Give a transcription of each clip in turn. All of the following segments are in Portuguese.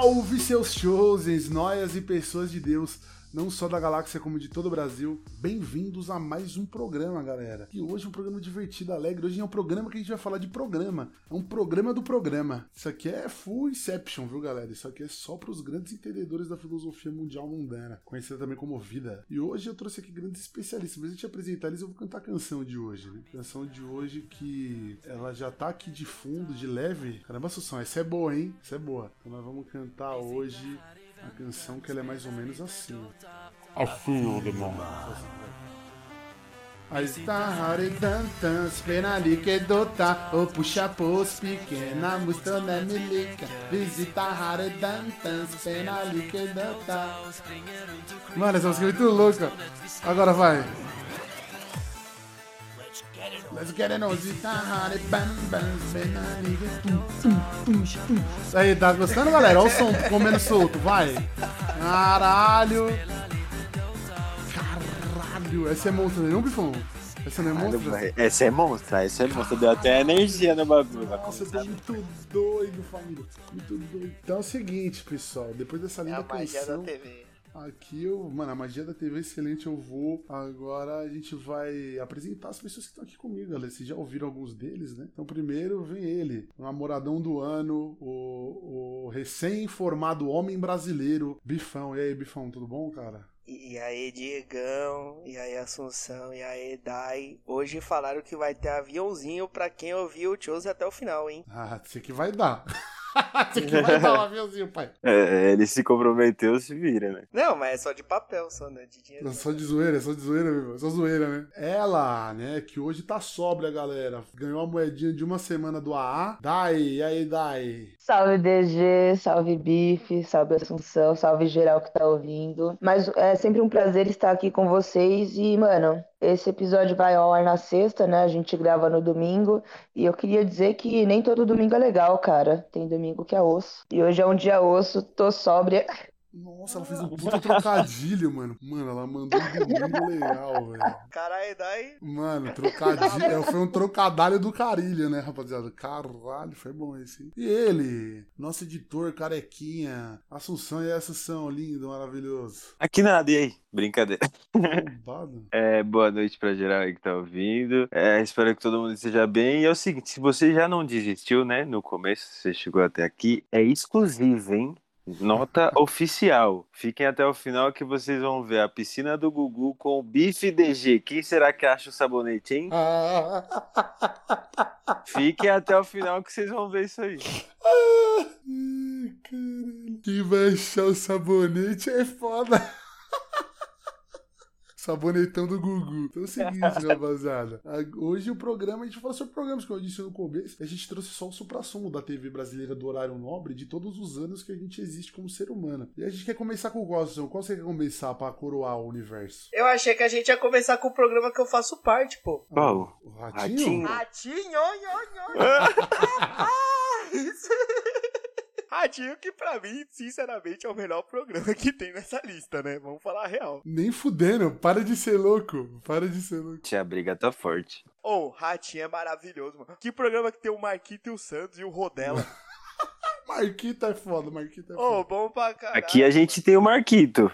Salve seus chosens, noias e pessoas de Deus não só da galáxia como de todo o Brasil. Bem-vindos a mais um programa, galera. E hoje é um programa divertido, alegre. Hoje é um programa que a gente vai falar de programa. É um programa do programa. Isso aqui é full Inception, viu, galera? Isso aqui é só para os grandes entendedores da filosofia mundial mundana, conhecida também como vida. E hoje eu trouxe aqui grandes especialistas. Mas a gente apresentar eles, eu vou cantar a canção de hoje, né? A canção de hoje que ela já tá aqui de fundo, de leve. Caramba, Sussão, essa é boa, hein? Essa é boa. Então nós vamos cantar hoje a canção que ela é mais ou menos assim. I feel the moment. A estar tantas pena ali que dota. O puxa pos pequena mostrando é milica Visita tantas pena ali que dota. Mano, essa música é muito louca. Agora vai Let's get it on the bam bam Aí, tá gostando, galera? Olha o som comendo solto, vai. Caralho. Caralho. Essa é monstro, não, Bifão? Essa não é monstro? Essa é monstra, essa é monstra. Deu até energia no bagulho. Nossa, eu tô muito doido, família. Muito doido. Então é o seguinte, pessoal. Depois dessa linda é a magia canção... da TV. Aqui eu, mano, a magia da TV é excelente, eu vou. Agora a gente vai apresentar as pessoas que estão aqui comigo, galera. Vocês já ouviram alguns deles, né? Então, primeiro vem ele, o namoradão do ano, o, o recém-formado homem brasileiro, Bifão. E aí, Bifão, tudo bom, cara? E aí, Diegão, e aí, Assunção, e aí, Dai. Hoje falaram que vai ter aviãozinho pra quem ouviu o Chose até o final, hein? Ah, sei que vai dar. Você que vai dar um aviãozinho, pai. É, ele se comprometeu, se vira, né? Não, mas é só de papel, só, né? De dinheiro. Não, só de zoeira, é só de zoeira, meu. É só zoeira, né? Ela, né, que hoje tá sóbria, galera. Ganhou a moedinha de uma semana do AA. Dai, e aí, Dai? Salve DG, salve Bife, salve Assunção, salve geral que tá ouvindo. Mas é sempre um prazer estar aqui com vocês e, mano, esse episódio vai ao ar na sexta, né? A gente grava no domingo. E eu queria dizer que nem todo domingo é legal, cara. Tem domingo que é osso. E hoje é um dia osso, tô sóbria. Nossa, ela fez um puta trocadilho, mano. Mano, ela mandou um domingo legal, velho. Caralho, daí. Mano, trocadilho. foi um trocadilho do carilho, né, rapaziada? Caralho, foi bom esse. E ele, nosso editor, carequinha. Assunção e Assunção, lindo, maravilhoso. Aqui nada, e aí? Brincadeira. Roubado. É, boa noite pra geral aí que tá ouvindo. É, espero que todo mundo esteja bem. E é o seguinte, se você já não desistiu, né, no começo, você chegou até aqui, é exclusivo, hein? Nota oficial. Fiquem até o final que vocês vão ver a piscina do Gugu com o bife DG. Quem será que acha o sabonete, hein? Fiquem até o final que vocês vão ver isso aí. Ai, caralho. Quem vai achar o sabonete é foda. Sabonetão do Gugu. Então é o seguinte, rapaziada. Hoje o programa, a gente falou sobre programas que eu disse no começo. A gente trouxe só o supra-sumo da TV brasileira do horário nobre de todos os anos que a gente existe como ser humano. E a gente quer começar com o Gosson. Qual você quer começar pra coroar o universo? Eu achei que a gente ia começar com o programa que eu faço parte, pô. Qual? O Ratinho? Ratinho. Ratinho, oi, oi, oi. Ratinho que pra mim, sinceramente, é o melhor programa que tem nessa lista, né? Vamos falar a real. Nem fudendo. Para de ser louco. Para de ser louco. Tia, briga tá forte. Ô, oh, Ratinho é maravilhoso, mano. Que programa que tem o Marquito e o Santos e o Rodela. Marquito é foda, Marquito é Ô, oh, foda. bom pra caralho. Aqui a gente tem o Marquito.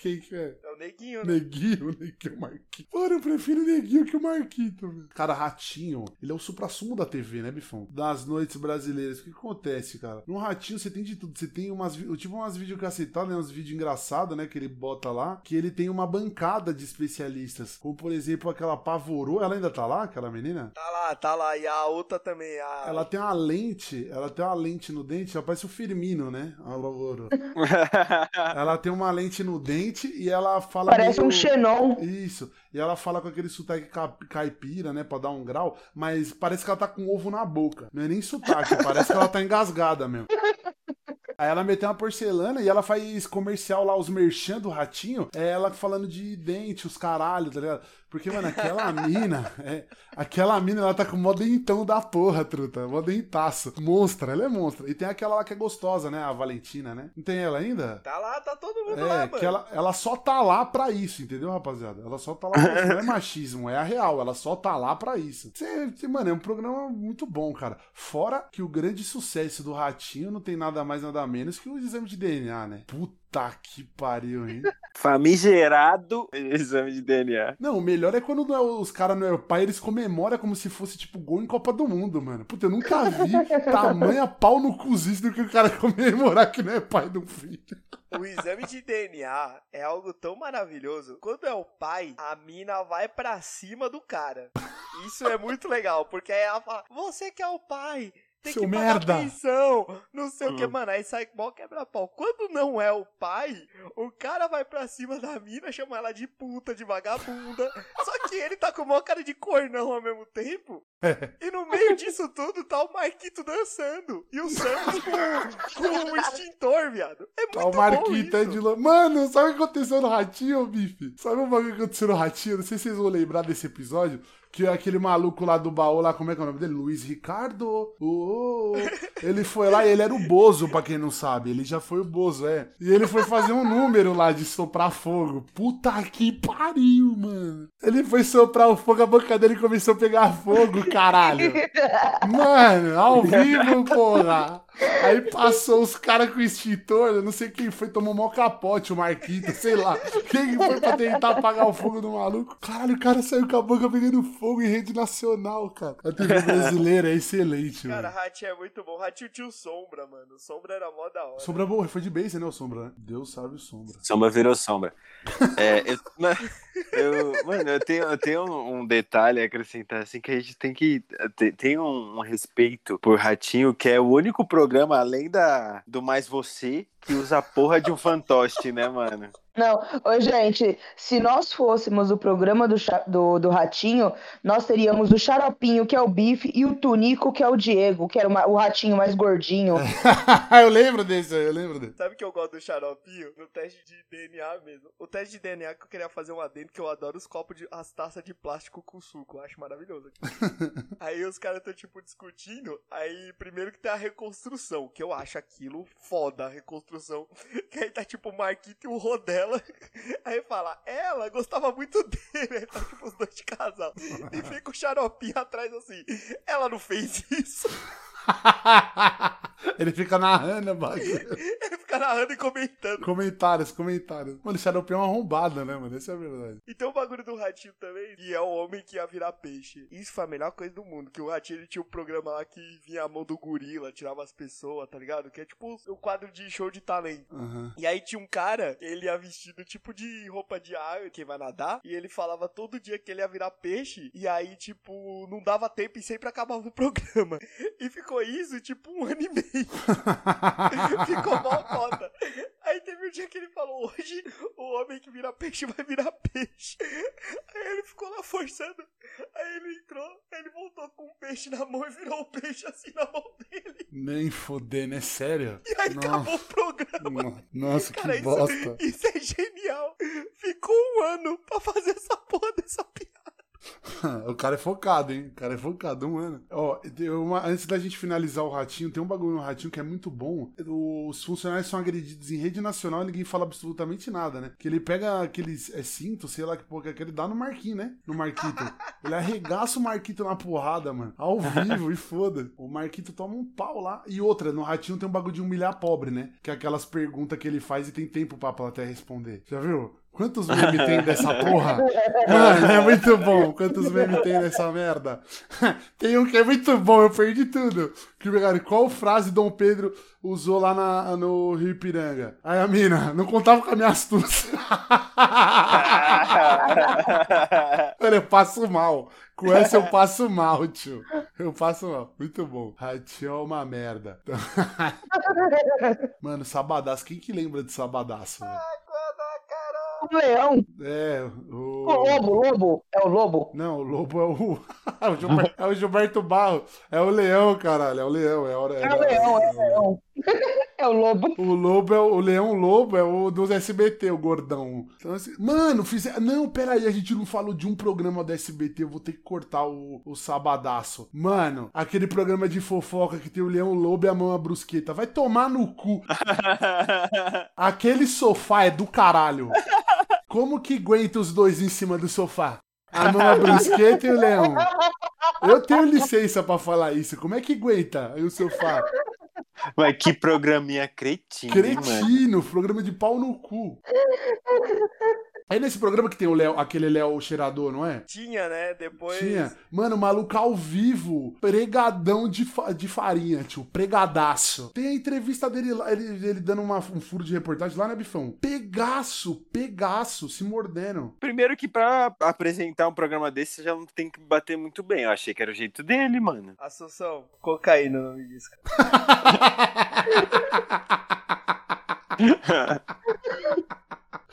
Quem que é? É o Neguinho, né? Neguinho, Neguinho, Marquito. Mano, eu prefiro o Neguinho que o Marquito, velho. Cara, Ratinho, ele é o supra-sumo da TV, né, Bifão? Das noites brasileiras. O que acontece, cara? No Ratinho você tem de tudo. Você tem umas. Tipo umas videocacetadas, né? Uns vídeos engraçados, né? Que ele bota lá. Que ele tem uma bancada de especialistas. Como, por exemplo, aquela Pavorou. Ela ainda tá lá, aquela menina? Tá lá, tá lá. E a outra também. A... Ela tem uma lente. Ela tem uma lente no dente. Ela parece o Firmino, né? A Pavorou. ela tem uma lente no dente e ela fala. Parece meio... um xenon. Isso. E ela fala com aquele sotaque caipira, né? Pra dar um grau, mas parece que ela tá com ovo na boca. Não é nem sotaque, parece que ela tá engasgada mesmo. Aí ela meteu uma porcelana e ela faz comercial lá, os merchan do ratinho. É ela falando de dente, os caralho, tá ligado? Porque, mano, aquela mina, é, aquela mina, ela tá com o mó dentão da porra, truta. Mó dentaço. Monstra, ela é monstra. E tem aquela lá que é gostosa, né? A Valentina, né? Não tem ela ainda? Tá lá, tá todo mundo É, lá, mano. que ela, ela só tá lá pra isso, entendeu, rapaziada? Ela só tá lá pra isso. Não é machismo, é a real. Ela só tá lá pra isso. Cê, cê, mano, é um programa muito bom, cara. Fora que o grande sucesso do Ratinho não tem nada mais, nada menos que o exame de DNA, né? Puta que pariu, hein? Famigerado exame de DNA. Não, o melhor é quando não é- os caras não é o pai, eles comemoram como se fosse, tipo, gol em Copa do Mundo, mano. Puta, eu nunca vi tamanha pau no cozice do que o cara comemorar que não é pai do filho. O exame de DNA é algo tão maravilhoso. Quando é o pai, a mina vai pra cima do cara. Isso é muito legal, porque aí ela fala: Você que é o pai. Tem Seu que pagar merda." pensão, não sei o que, Hum. mano. Aí sai mó quebra-pau. Quando não é o pai, o cara vai pra cima da mina, chama ela de puta, de vagabunda. Só que ele tá com mó cara de cornão ao mesmo tempo. E no meio disso tudo tá o Marquito dançando. E o Santos com, com o extintor, viado. É muito Tá o bom Marquita isso. de longe. Mano, sabe o que aconteceu no Ratinho, Bife? Sabe o bagulho que aconteceu no Ratinho? Não sei se vocês vão lembrar desse episódio. Que aquele maluco lá do baú, lá, como é que é o nome dele? Luiz Ricardo. Ô. Ele foi lá e ele era o Bozo, pra quem não sabe. Ele já foi o Bozo, é. E ele foi fazer um número lá de soprar fogo. Puta que pariu, mano. Ele foi soprar o fogo, a boca dele começou a pegar fogo, caralho. Mano, ao vivo, porra. Aí passou os caras com extintor, eu não sei quem foi, tomou mó capote, o Marquito, sei lá. Quem que foi pra tentar apagar o fogo do maluco? Caralho, o cara saiu com a boca pegando fogo em rede nacional, cara. A TV brasileira é excelente, Cara, mano. Ratinho é muito bom. Ratinho tinha o Sombra, mano. O Sombra era mó da hora. Sombra boa, foi de base, né, o Sombra, né? Deus sabe o Sombra. Sombra virou sombra. É, eu, ma- eu- mano, eu tenho, eu tenho um um detalhe a acrescentar, assim, que a gente tem que. Tem, tem um, um respeito por Ratinho, que é o único programa, além da, do Mais Você, que usa a porra de um fantoche, né, mano? Não, ô, gente, se nós fôssemos o programa do, do, do Ratinho, nós teríamos o Xaropinho, que é o Bife, e o Tunico, que é o Diego, que era o ma- o ratinho mais gordinho. eu lembro desse aí, eu lembro desse. Sabe que eu gosto do xaropinho? No teste de DNA mesmo. O teste de DNA que eu queria fazer um adendo, que eu adoro os copos, de, as taças de plástico com suco. Eu acho maravilhoso. aí os caras estão, tipo, discutindo. Aí, primeiro que tem a reconstrução, que eu acho aquilo foda, a reconstrução. Que aí tá, tipo, o Marquito e o Rodela. Aí fala, ela gostava muito dele. Aí tá, tipo, os dois de casal. E fica o xaropinho atrás assim. Ela não fez isso. Ele fica narrando o bagulho. Ele fica narrando e comentando. Comentários, comentários. Mano, esse Xaropinho é uma arrombada, né, mano? Essa é a verdade. E tem o bagulho do ratinho também, que é o homem que ia virar peixe. Isso foi a melhor coisa do mundo, que o ratinho ele tinha um programa lá que vinha a mão do gorila, tirava as pessoas, tá ligado? Que é tipo o quadro de show de talento. Aham. E aí tinha um cara, ele ia vestido tipo de roupa de água, que vai nadar, e ele falava todo dia que ele ia virar peixe, e aí, tipo, não dava tempo e sempre acabava o programa. E ficou isso, tipo, um ano e meio. Ficou mal foda. Aí teve um dia que ele falou: hoje o homem que vira peixe vai virar peixe. Aí ele ficou lá forçando. Aí ele entrou, aí ele voltou com um peixe na mão e virou o peixe assim na mão dele. Nem foder, né? Sério? E aí acabou o programa. No- Nossa, que Cara, isso, bosta. isso é genial. Ficou um ano pra fazer essa porra dessa piada. o cara é focado, hein? O cara é focado, um ano. Ó, uma- antes da gente finalizar o Ratinho, tem um bagulho no Ratinho que é muito bom. Os funcionários são agredidos em rede nacional e ninguém fala absolutamente nada, né? Que ele pega aqueles é, cinto, sei lá que porra que é, ele dá no Marquinhos, né? No Marquito. Ele arregaça o Marquito na porrada, mano. Ao vivo e foda. O Marquito toma um pau lá. E outra, no Ratinho tem um bagulho de humilhar pobre, né? Que é aquelas perguntas que ele faz e tem tempo pra plateia responder. Já viu? Quantos memes tem dessa porra? Mano, é muito bom. Quantos memes tem nessa merda? tem um que é muito bom, eu perdi tudo. Que pegaram, qual frase Dom Pedro usou lá na- no Rio Ipiranga? Aí a mina, não contava com a minha astúcia. Mano, eu passo mal. Com essa eu passo mal, tio. Eu passo mal. Muito bom. Ratinho é uma merda. Mano, Sabadaço. Quem que lembra de Sabadaço? velho? O leão. É, O o. lobo, o lobo. É o lobo. Não, o lobo é o. é, o Gilberto, é o Gilberto Barro. É o leão, caralho. É o leão. É, hora, É o leão, é o leão. É o lobo. O lobo é o, o leão lobo é o dos SBT, o gordão. Então, assim, mano, fizer. Não, peraí, a gente não falou de um programa do SBT, eu vou ter que cortar o, o sabadaço. Mano, aquele programa de fofoca que tem o leão lobo e a mão a brusqueta. Vai tomar no cu. Aquele sofá é do caralho. Como que aguenta os dois em cima do sofá? A mão a brusqueta e o leão. Eu tenho licença pra falar isso. Como é que aguenta o sofá? Mas que programinha cretino, hein, mano. Cretino, programa de pau no cu. Aí nesse programa que tem o Léo, aquele Léo cheirador, não é? Tinha, né? Depois. Tinha. Mano, o maluco ao vivo, pregadão de, fa- de farinha, tio. Pregadaço. Tem a entrevista dele lá, ele, ele dando uma- um furo de reportagem lá, né, Bifão? Pegaço, pegaço, se mordendo. Primeiro que pra apresentar um programa desse, você já não tem que bater muito bem. Eu achei que era o jeito dele, mano. Assunção, cocaína o nome disso.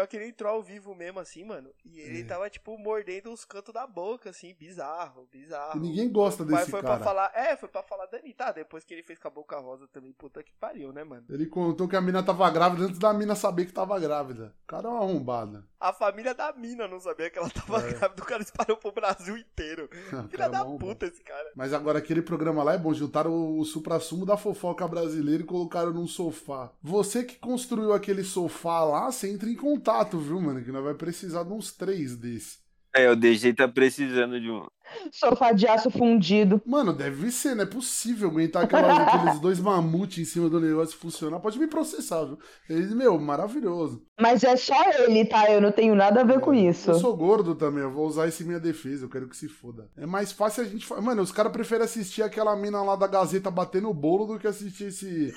Pior que ele entrou ao vivo mesmo, assim, mano. E ele É. tava, tipo, mordendo os cantos da boca, assim, bizarro, bizarro. E ninguém gosta Mas desse foi cara. pra falar. É, foi pra falar da Anitta. Depois que ele fez com a boca rosa também, puta que pariu, né, mano? Ele contou que a mina tava grávida antes da mina saber que tava grávida. O cara é uma arrombada. A família da mina não sabia que ela tava É. grávida. O cara espalhou pro Brasil inteiro. Filha cara é da arrombada. puta esse cara. Mas agora aquele programa lá é bom, juntaram o, o supra-sumo da fofoca brasileira e colocaram num sofá. Você que construiu aquele sofá lá, você entra em contato, viu, mano? Que nós vai precisar de uns três desses. É, o DG tá precisando de um. Sofá de aço fundido. Mano, deve ser, não é possível aguentar aquelas- aqueles dois mamutes em cima do negócio funcionar. Pode me processar, viu? Ele, meu, maravilhoso. Mas é só ele, tá? Eu não tenho nada a ver com isso. Eu sou gordo também, eu vou usar isso em minha defesa, eu quero que se foda. É mais fácil a gente. Mano, os caras preferem assistir aquela mina lá da Gazeta batendo o bolo do que assistir esse.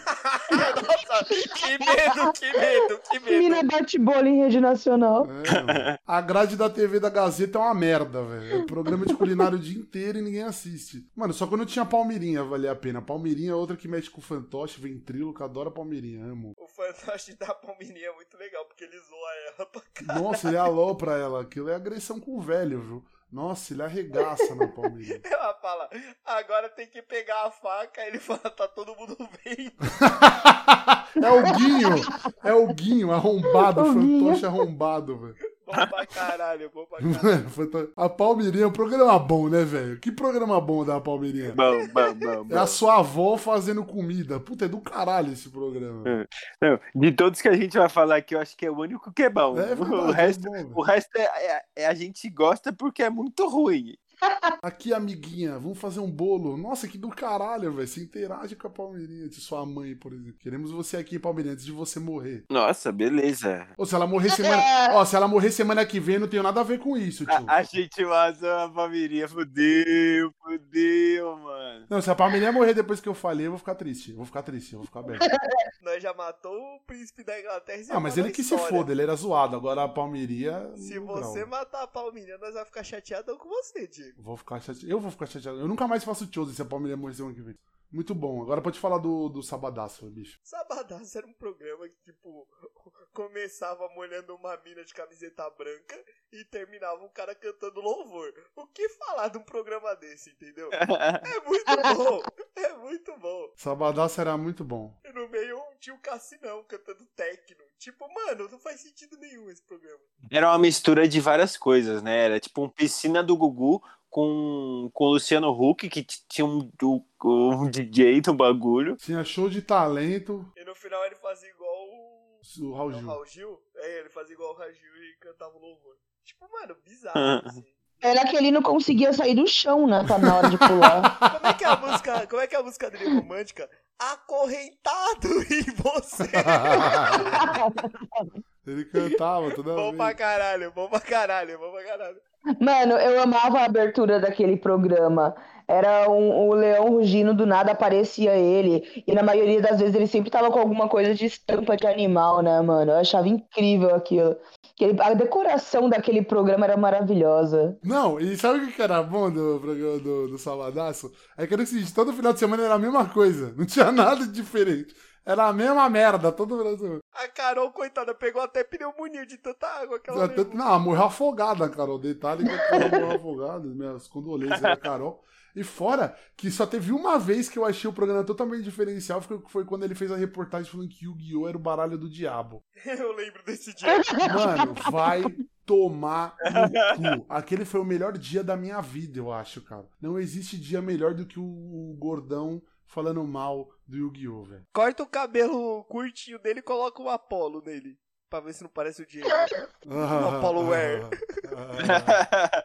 Nossa, que medo, que medo, que Mina medo. bate bola em rede nacional. É, a grade da TV da Gazeta é uma merda, velho. É programa de culinária o dia inteiro e ninguém assiste. Mano, só quando tinha Palmeirinha valia a pena. Palmeirinha é outra que mexe com fantoche, ventríloco, adora Palmeirinha, amo. O fantoche da Palmininha é muito legal, porque ele zoa ela pra caralho. Nossa, ele alopra ela. Aquilo é agressão com o velho, viu? Nossa, ele arregaça na Palmeirinha. Ela fala, agora tem que pegar a faca. Aí ele fala, tá todo mundo vendo. é o Guinho! É o Guinho, arrombado, O Guinho. fantoche arrombado, velho. Bom pra caralho, bom pra caralho. Mano, A Palmeirinha é um programa bom, né, velho? Que programa bom da Palmeirinha? Bom, bom, bom, É a bom. sua avó fazendo comida. Puta, é do caralho esse programa. Não, de todos que a gente vai falar aqui, eu acho que é o único que é bom. É verdade, o é resto, bom, velho. o resto é, é- é a gente gosta porque é muito ruim. Aqui, amiguinha, vamos fazer um bolo. Nossa, que do caralho, velho. Você interage com a Palmeirinha de sua mãe, por exemplo. Queremos você aqui, Palmeirinha, antes de você morrer. Nossa, beleza. Ou se ela morrer semana. Ó, se ela morrer semana que vem, não tenho nada a ver com isso, tio. A, a gente vazou a família, fudeu, fudeu, mano. Não, se a Palmeirinha morrer depois que eu falei, eu vou ficar triste. Eu vou ficar triste, eu vou ficar bem. Nós já matou o príncipe da Inglaterra e Ah, mas ele que se foda, ele era zoado. Agora a Palmeirinha. Se você matar a Palmeirinha, nós vamos ficar chateadão com você, Diego. Vou ficar chateado. Eu vou ficar chateado. Eu nunca mais faço chose se a Palmeirinha morrer semana que vem. Muito bom. Agora pode falar do, do Sabadaço, bicho. Sabadaço era um programa que, tipo, começava molhando uma mina de camiseta branca e terminava um cara cantando louvor. O que falar de um programa desse, entendeu? É muito bom, é muito bom. Sabadaço era muito bom. E no meio tinha o Cassinão cantando techno. Tipo, mano, não faz sentido nenhum esse programa. Era uma mistura de várias coisas, né? Era tipo um piscina do Gugu com, com o Luciano Huck, que tinha um, um, um DJ no bagulho. Tinha show de talento. E no final ele fazia igual o. O Raul É o Gil. Raul Gil? É, ele fazia igual o Raul Gil e cantava o louvor. Tipo, mano, bizarro, assim. Era que ele não conseguia sair do chão, né? Na hora de pular. Como é que é a música, como é que é a música dele romântica? Acorrentado em você. Ele cantava toda bom vez. pra caralho, bom pra caralho, bom pra caralho. Mano, eu amava a abertura daquele programa. Era um, o leão rugindo, do nada aparecia ele. E na maioria das vezes ele sempre tava com alguma coisa de estampa de animal, né, mano? Eu achava incrível aquilo. Aquele- a decoração daquele programa era maravilhosa. Não, e sabe o que era bom do programa do, do? É que era o seguinte, todo final de semana era a mesma coisa. Não tinha nada diferente. Era a mesma merda, todo de semana. A Carol, coitada, pegou até pneumonia de tanta água que ela levou. Não, ela morreu afogada, Carol. Detalhe que a Carol morreu afogada. Minhas condolências da Carol. E fora que só teve uma vez que eu achei o programa totalmente diferencial, foi, foi quando ele fez a reportagem falando que Yu-Gi-Oh! era o baralho do diabo. Eu lembro desse dia. Mano, vai tomar no cu. Aquele foi o melhor dia da minha vida, eu acho, cara. Não existe dia melhor do que o gordão falando mal do Yu-Gi-Oh, velho. Corta o cabelo curtinho dele e coloca um Apollo nele. Pra ver se não parece o Diego. Apollo Wear.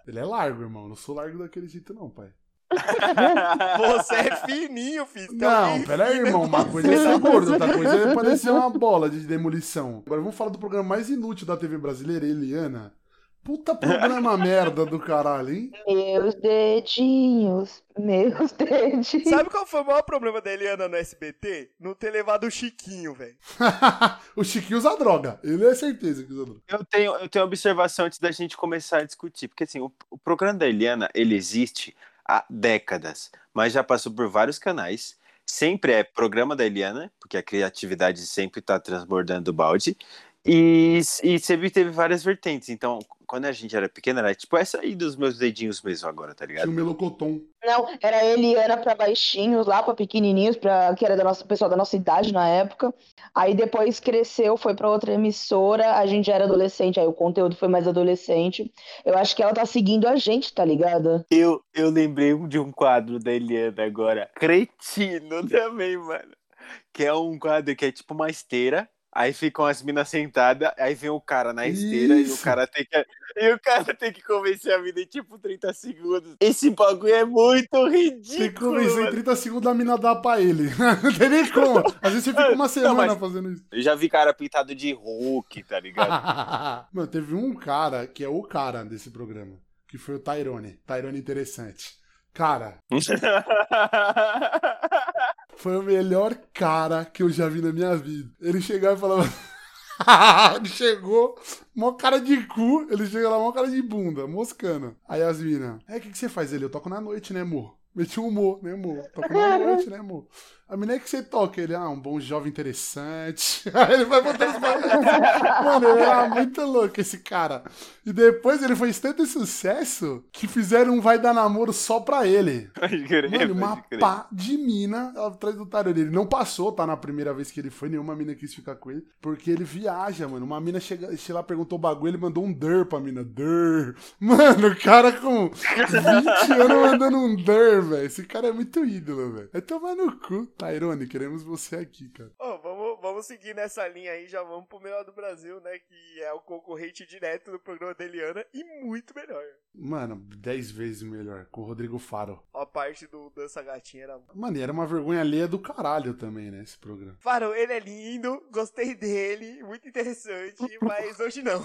Ele é largo, irmão. Não sou largo daquele jeito, não, pai. Você é fininho, filho. Não, alguém pera aí, fino irmão. Uma coisa é ser gordo, outra coisa é parecer uma bola de demolição. Agora vamos falar do programa mais inútil da TV brasileira, Eliana. Puta programa merda do caralho, hein? Meus dedinhos, meus dedinhos. Sabe qual foi o maior problema da Eliana no SBT? Não ter levado o Chiquinho, velho. o Chiquinho usa droga. Ele é certeza que usa droga. Eu tenho, eu tenho uma observação antes da gente começar a discutir, porque assim, o, o programa da Eliana, ele existe há décadas, mas já passou por vários canais, sempre é programa da Eliana, porque a criatividade sempre está transbordando o balde, e, e sempre teve várias vertentes, então, quando a gente era pequena, era tipo essa aí dos meus dedinhos mesmo agora, tá Tinha ligado? o Melocoton. Não, era Eliana pra baixinhos, lá pra pequenininhos, pra, que era da nossa pessoal da nossa idade na época. Aí depois cresceu, foi pra outra emissora, a gente já era adolescente, aí o conteúdo foi mais adolescente. Eu acho que ela tá seguindo a gente, tá ligado? Eu, eu lembrei de um quadro da Eliana agora, cretino também, mano, que é um quadro que é tipo uma esteira, Aí ficam as minas sentadas, aí vem o cara na esteira e o Isso. cara tem que. E o cara tem que convencer a mina em tipo 30 segundos. Esse bagulho é muito ridículo. Tem que convencer em mano. 30 segundos a mina dar pra ele. Não tem nem como. Às vezes você fica uma semana mas- fazendo isso. Eu já vi cara pintado de Hulk, tá ligado? Mano, teve um cara que é o cara desse programa, que foi o Tyrone. Tyrone interessante. Cara, foi o melhor cara que eu já vi na minha vida. Ele chegava e falava. ele chegou, mó cara de cu, ele chega lá, mó cara de bunda, moscando. Aí as minas, é, o que, que você faz ele? Eu toco na noite, né, amor? Meti um humor, né, amor? Toco na noite, né, amor? A mina é que você toca, ele, ah, um bom jovem interessante. Aí ele vai botando os. Mano, ele era muito louco esse cara. E depois ele fez tanto sucesso que fizeram um vai dar namoro só pra ele. Crer, Mano, uma crer. pá de mina atrás do Tyrone. Ele não passou, tá? Na primeira vez que ele foi, nenhuma mina quis ficar com ele. Porque ele viaja, mano. Uma mina chega, chega lá, perguntou o bagulho, ele mandou um der pra mina. Der. Mano, o cara com 20 anos mandando um der, velho. Esse cara é muito ídolo, velho. É tomar no cu. Tyrone, queremos você aqui, cara. Ô, vamos, vamos seguir nessa linha aí, já vamos pro melhor do Brasil, né? Que é o concorrente direto do programa da Eliana e muito melhor. Mano, 10 vezes melhor. Com o Rodrigo Faro. A parte do Dança Gatinha era. Mano, e era uma vergonha alheia do caralho também, né? Esse programa. Faro, ele é lindo, gostei dele, muito interessante, mas hoje não.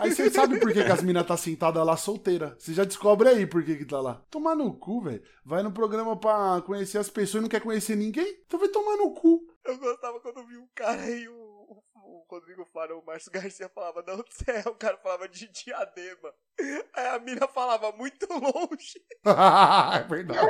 Aí você sabe por que, que as minas tá sentada lá solteira. Você já descobre aí por que que tá lá. Tomar no cu, velho. Vai no programa pra conhecer as pessoas e não quer conhecer ninguém? Então vai tomar no cu. Eu gostava quando vi um cara aí, o, o, Rodrigo Faro, o Márcio Garcia falava, não sei, o cara falava de diadema. Aí a mina falava muito longe. é verdade.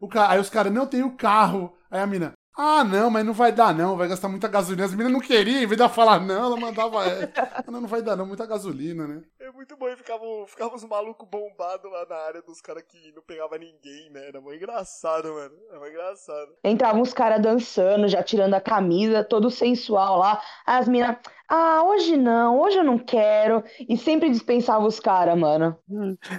O ca... Aí os caras, não tem o carro. Aí a mina, ah, não, mas não vai dar não, vai gastar muita gasolina. As minas não queriam, em vez de falar não, ela mandava é. Não, não vai dar não, muita gasolina, né? É muito bom, e ficava, ficava os malucos bombados lá na área dos caras que não pegava ninguém, né? Era muito engraçado, mano. Era muito engraçado. Entravam uns caras dançando, já tirando a camisa, todo sensual lá. As minas, ah, hoje não, hoje eu não quero. E sempre dispensava os caras, mano.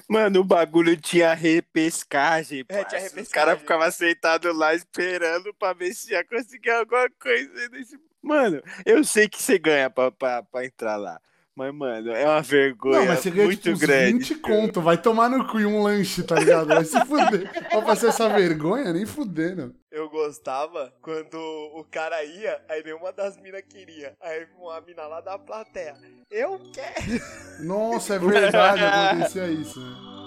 Mano, o bagulho tinha repescagem. É, tinha parça. Os repescagem. caras ficavam sentados lá esperando pra ver se ia conseguir alguma coisa. Nesse... Mano, eu sei que você ganha pra, pra, pra entrar lá. Mas, mano, é uma vergonha Não, mas você ganha muito tipo uns grande. 20 conto, vai tomar no cu um lanche, tá ligado? Vai se fuder. Pra passar essa vergonha, nem fudendo. Eu gostava quando o cara ia, aí nenhuma das minas queria. Aí uma mina lá da plateia. Eu quero! Nossa, é verdade, acontecia isso, né?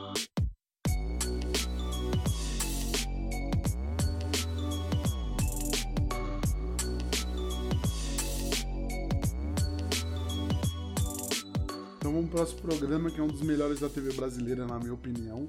Vamos pro próximo programa, que é um dos melhores da TV brasileira, na minha opinião.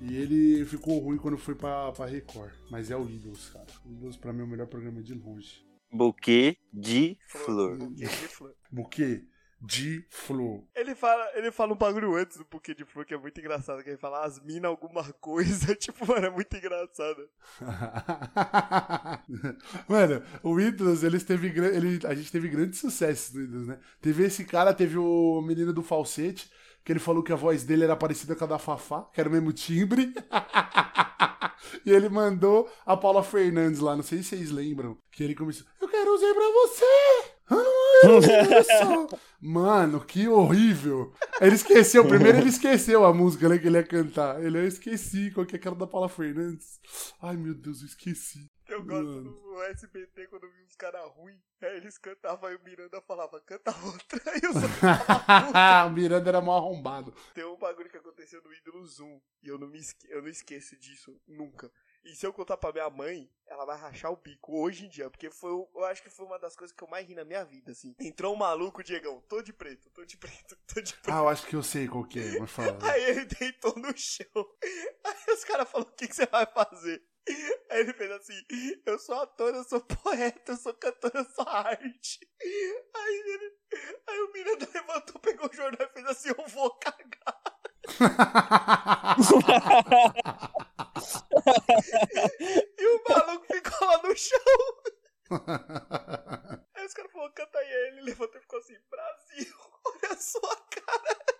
E ele ficou ruim quando foi pra, pra Record. Mas é o Idols, cara. O Idols pra mim é o melhor programa de longe. Buquê de flor. Buquê de flor. Buquê de flor. Ele fala, ele fala um bagulho antes do buquê de flor que é muito engraçado. Que ele fala as minas alguma coisa. Tipo, mano, é muito engraçado. Mano, o Idols, eles teve, ele, a gente teve grandes sucessos no Idols, né? Teve esse cara, teve o menino do falsete, que ele falou que a voz dele era parecida com a da Fafá, que era o mesmo timbre. e ele mandou a Paula Fernandes lá, não sei se vocês lembram, que ele começou, eu quero usar pra você! Mano, que horrível. Ele esqueceu, primeiro ele esqueceu a música né, que ele ia cantar. Ele, eu esqueci qual que é aquela da Paula Fernandes. Ai, meu Deus, eu esqueci. Eu gosto do SBT quando eu vi uns caras ruins. Aí eles cantavam e o Miranda falava, canta outra. Aí eu só O Miranda era mal arrombado. Tem um bagulho que aconteceu no Ídolo Zoom. E eu não, me esque... eu não esqueço disso nunca. E se eu contar pra minha mãe, ela vai rachar o bico hoje em dia. Porque foi, eu acho que foi uma das coisas que eu mais ri na minha vida, assim. Entrou um maluco, Diegão, tô de preto, tô de preto, tô de preto. Ah, eu acho que eu sei qual que é, mas fala. Aí ele deitou no chão. Aí os caras falaram, o que, que você vai fazer? Aí ele fez assim: Eu sou ator, eu sou poeta, eu sou cantor, eu sou arte. Aí ele. Aí o Miranda levantou, pegou o jornal e fez assim: Eu vou cagar. E o maluco ficou lá no chão. Aí os caras falaram: Canta aí. Ele levantou e ficou assim: Brasil, olha a sua cara.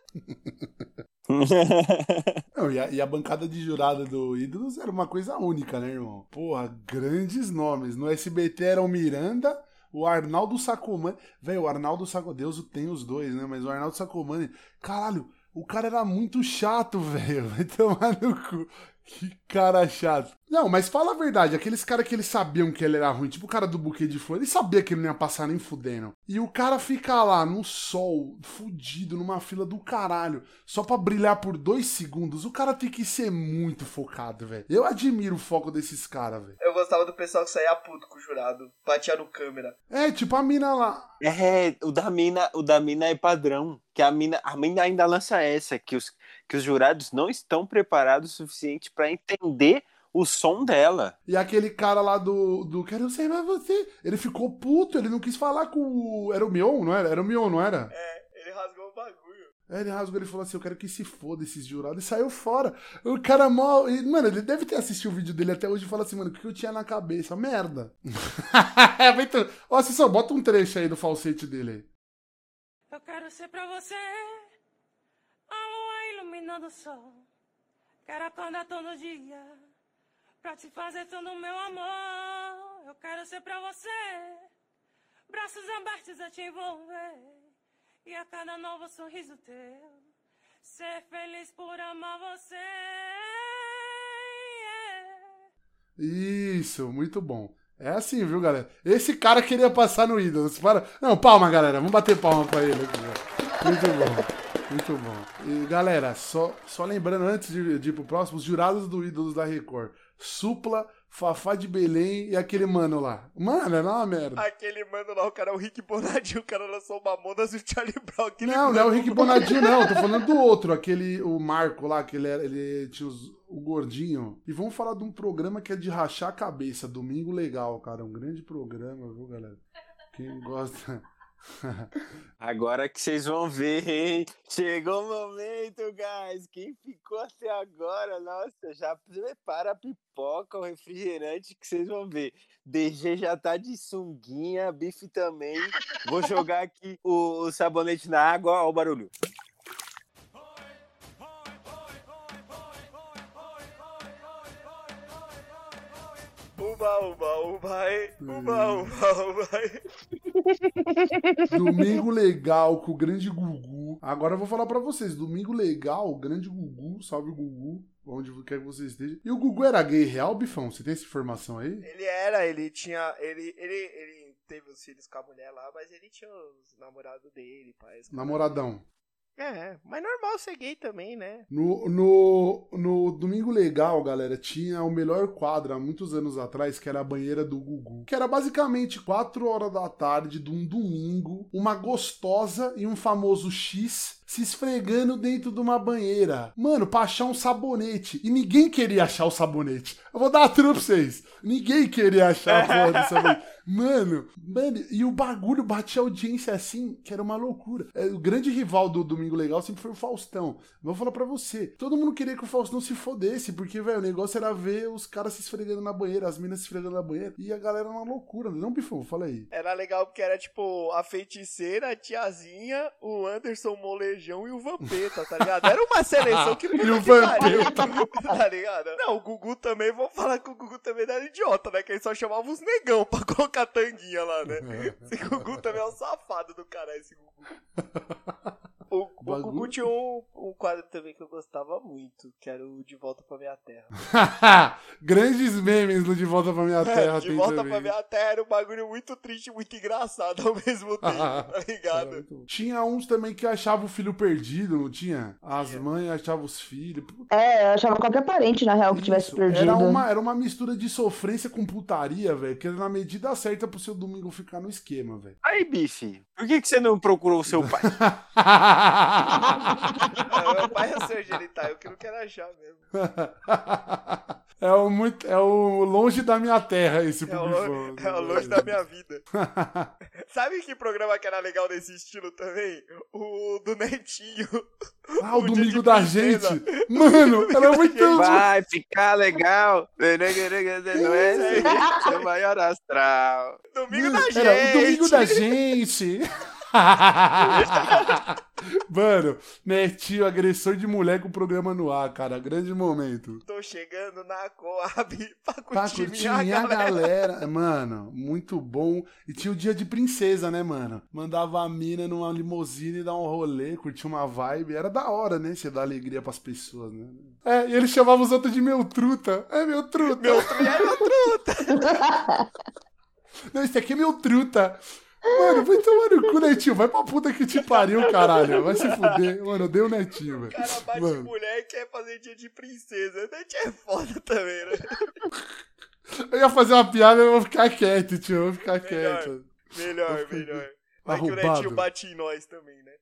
Não, e, a, e, a, bancada de jurada do Ídolos era uma coisa única, né, irmão? Porra, grandes nomes. No SBT era o Miranda, o Arnaldo Sacomani. Velho, o Arnaldo Sacomani. Deus tem os dois, né? Mas o Arnaldo Sacomani. Caralho, o cara era muito chato, velho. Vai tomar no cu. Que cara chato. Não, mas fala a verdade, aqueles caras que eles sabiam que ele era ruim, tipo o cara do buquê de flor, ele sabia que ele não ia passar nem fudendo. E o cara fica lá no sol, fudido, numa fila do caralho, só pra brilhar por dois segundos, o cara tem que ser muito focado, velho. Eu admiro o foco desses caras, velho. Eu gostava do pessoal que saía puto com o jurado, batia no câmera. É, tipo a mina lá. É, o da mina, o da mina é padrão, que a mina, a mina ainda lança essa, que os que os jurados não estão preparados o suficiente para entender o som dela. E aquele cara lá do, do Quero ser mais você, ele ficou puto, ele não quis falar com o. Era o Mion, não era? Era o Mion, não era? É, ele rasgou o bagulho. É, ele rasgou, ele falou assim: Eu quero que se foda esses jurados. E saiu fora. O cara mal. Mano, ele deve ter assistido o vídeo dele até hoje e falou assim: Mano, o que eu tinha na cabeça? Merda. é muito. Ó, só bota um trecho aí do falsete dele aí. Eu quero ser pra você iluminando o sol. Quero acordar todo dia pra te fazer todo meu amor. Eu quero ser pra você, braços abertos a te envolver. E a cada novo sorriso teu, ser feliz por amar você. Yeah. Isso, muito bom. É assim, viu, galera? Esse cara queria passar no Ídolos. Para... Não, palma, galera. Vamos bater palma pra ele aqui. Muito bom. Muito bom. E galera, só, só lembrando antes de, de ir pro próximo, os jurados do Ídolos da Record. Supla, Fafá de Belém e aquele mano lá. Mano, é uma merda. Aquele mano lá, o cara é o Rick Bonadinho, o cara lançou o Mamonas e o Charlie Brown. Não, não é o Rick Bonadinho, não. Tô falando do outro, aquele, o Marco lá, que ele, era, ele tinha os, o gordinho. E vamos falar de um programa que é de rachar a cabeça. Domingo Legal, cara. Um grande programa, viu, galera? Quem gosta. Agora que vocês vão ver, hein? Chegou o momento, guys. Quem ficou até agora, nossa, já prepara a pipoca, o refrigerante que vocês vão ver. DG já tá de sunguinha, bife também. Vou jogar aqui o, sabonete na água, ó, o barulho. Uba, uba, uba, uba, uba, uba. Domingo legal com o grande Gugu. Agora eu vou falar para vocês. Domingo legal, o grande Gugu. Salve o Gugu. Onde quer que você esteja. E o Gugu era gay real, Bifão? Você tem essa informação aí? Ele era, ele tinha. Ele, ele, ele teve os filhos com a mulher lá, mas ele tinha os namorados dele, pai. Namoradão. É, mas normal ser gay também, né? No, no, no Domingo Legal, galera, tinha o melhor quadro há muitos anos atrás, que era a banheira do Gugu. Que era basicamente 4 horas da tarde de um domingo, uma gostosa e um famoso X se esfregando dentro de uma banheira. Mano, pra achar um sabonete. E ninguém queria achar o sabonete. Eu vou dar uma trupe pra vocês. Ninguém queria achar a porra do sabonete. Mano, mano, e o bagulho batia audiência assim, que era uma loucura. É, o grande rival do Domingo Legal sempre foi o Faustão. Vou falar pra você. Todo mundo queria que o Faustão se fodesse, porque, velho, o negócio era ver os caras se esfregando na banheira, as minas se esfregando na banheira. E a galera uma loucura. Não, Bifão? Fala aí. Era legal porque era tipo a feiticeira, a tiazinha, o Anderson molejando Feijão e o Vampeta, tá ligado? Era uma seleção que E o Vampeta. tá ligado? Não, o Gugu também, vou falar que o Gugu também era idiota, né? Que ele só chamava os negão pra colocar tanguinha lá, né? Esse Gugu também é um safado do caralho, esse Gugu. O. Gugu tinha um, um quadro também que eu gostava muito, que era o De Volta Pra Minha Terra. Grandes memes no De Volta Pra Minha Terra. de tem Volta também. Pra Minha Terra era um bagulho muito triste, muito engraçado ao mesmo tempo, tá ligado? bom. Tinha uns também que achavam o filho perdido, não tinha? As mães achavam os filhos. É, eu achava qualquer parente, na real, que tivesse isso. perdido. Era uma, era uma mistura de sofrência com putaria, velho. Que era na medida certa pro seu domingo ficar no esquema, velho. Aí, bife, por que, que você não procurou o seu pai? Ah, meu pai é seu genital, eu que não quero achar mesmo. é o muito, é o longe da minha terra esse É longe, é o longe da minha vida. Sabe que programa que era legal nesse estilo também? O do Netinho. Ah, o, O domingo da princesa. gente. Mano, era muito Vai ficar legal. Não é seu maior astral. Domingo Mano, da gente. Era o domingo da gente. Mano, Netinho, agressor de mulher com o programa no ar, cara. Grande momento. Tô chegando na Coab pra Pra curtir curtir minha minha galera. galera. Mano, muito bom. E tinha o dia de princesa, né, mano? Mandava a mina numa limusine dar um rolê, curtir uma vibe. Era da hora, né? Você dar alegria pras pessoas, né? É, e ele chamava os outros de meu truta. É, meu truta. Meu trilha é meu truta. Não, esse aqui é meu truta. Mano, vai tomar no cu, Netinho. Vai pra puta que te pariu, caralho. Vai se fuder. Mano, eu dei o Netinho, velho. O cara bate Mano. mulher e quer fazer dia de princesa. Netinho é foda também, né? Eu ia fazer uma piada, eu vou ficar quieto, tio. Eu vou ficar Melhor. quieto. Melhor, melhor. Vai que o. Netinho bate em nós também, né?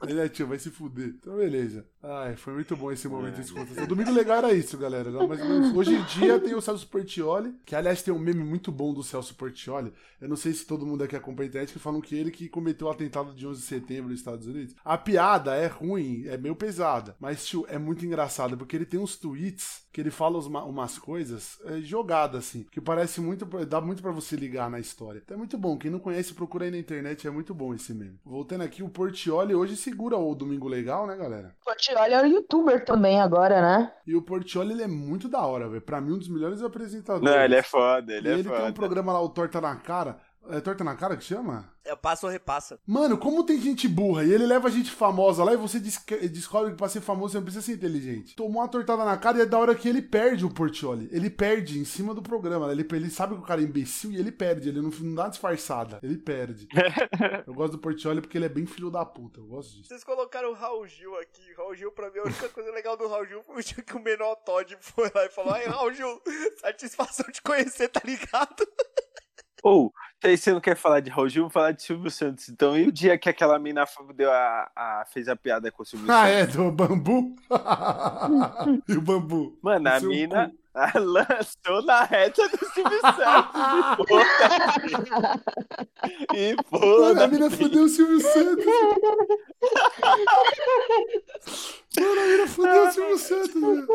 Aí, Netinho, vai se fuder. Então, beleza. Ai, foi muito bom esse momento de descontração. Domingo legal era isso, galera. Mas, mas hoje em dia tem o Celso Portioli, que aliás tem um meme muito bom do Celso Portioli. Eu não sei se todo mundo aqui acompanha a internet, que falam que ele que cometeu o atentado de 11 de setembro nos Estados Unidos. A piada é ruim, é meio pesada, mas, tio, é muito engraçado, porque ele tem uns tweets que ele fala uma- umas coisas é, jogadas, assim, que parece muito, dá muito pra você ligar na história. Então é muito bom. Quem não conhece, procura aí na internet, é muito bom esse meme. Voltando aqui, o Portioli hoje segura o Domingo Legal, né, galera? Portioli é um youtuber também agora, né? E o Portioli, ele é muito da hora, velho. Pra mim, um dos melhores apresentadores. Não, ele é foda, ele e é ele tem um foda. programa lá, o Torta na Cara. É Torta na Cara que chama? É passa ou repassa. Mano, como tem gente burra e ele leva gente famosa lá e você des- descobre que pra ser famoso você não precisa ser inteligente. Tomou uma tortada na cara e é da hora que ele perde o Portioli. Ele perde em cima do programa. Ele, ele sabe que o cara é imbecil e ele perde. Ele não, não dá disfarçada. Ele perde. Eu gosto do Portioli porque ele é bem filho da puta. Eu gosto disso. Vocês colocaram o Raul Gil aqui. Raul Gil, pra mim, a única coisa legal do Raul Gil foi o dia que o menor Todd foi lá e falou: Ai, Raul Gil, satisfação de conhecer, tá ligado? Ou, aí você não quer falar de Raul Gil, vamos falar de Silvio Santos. Então, e o dia que aquela mina deu a, a- fez a piada com o Silvio Ah, Santos? é? Do bambu? e o bambu? Mano, a mina cu. a- lançou na reta do Silvio Santos. E Mano, foda. a mina fudeu o Silvio Santos. Mano, a mina fudeu o Silvio Santos, velho.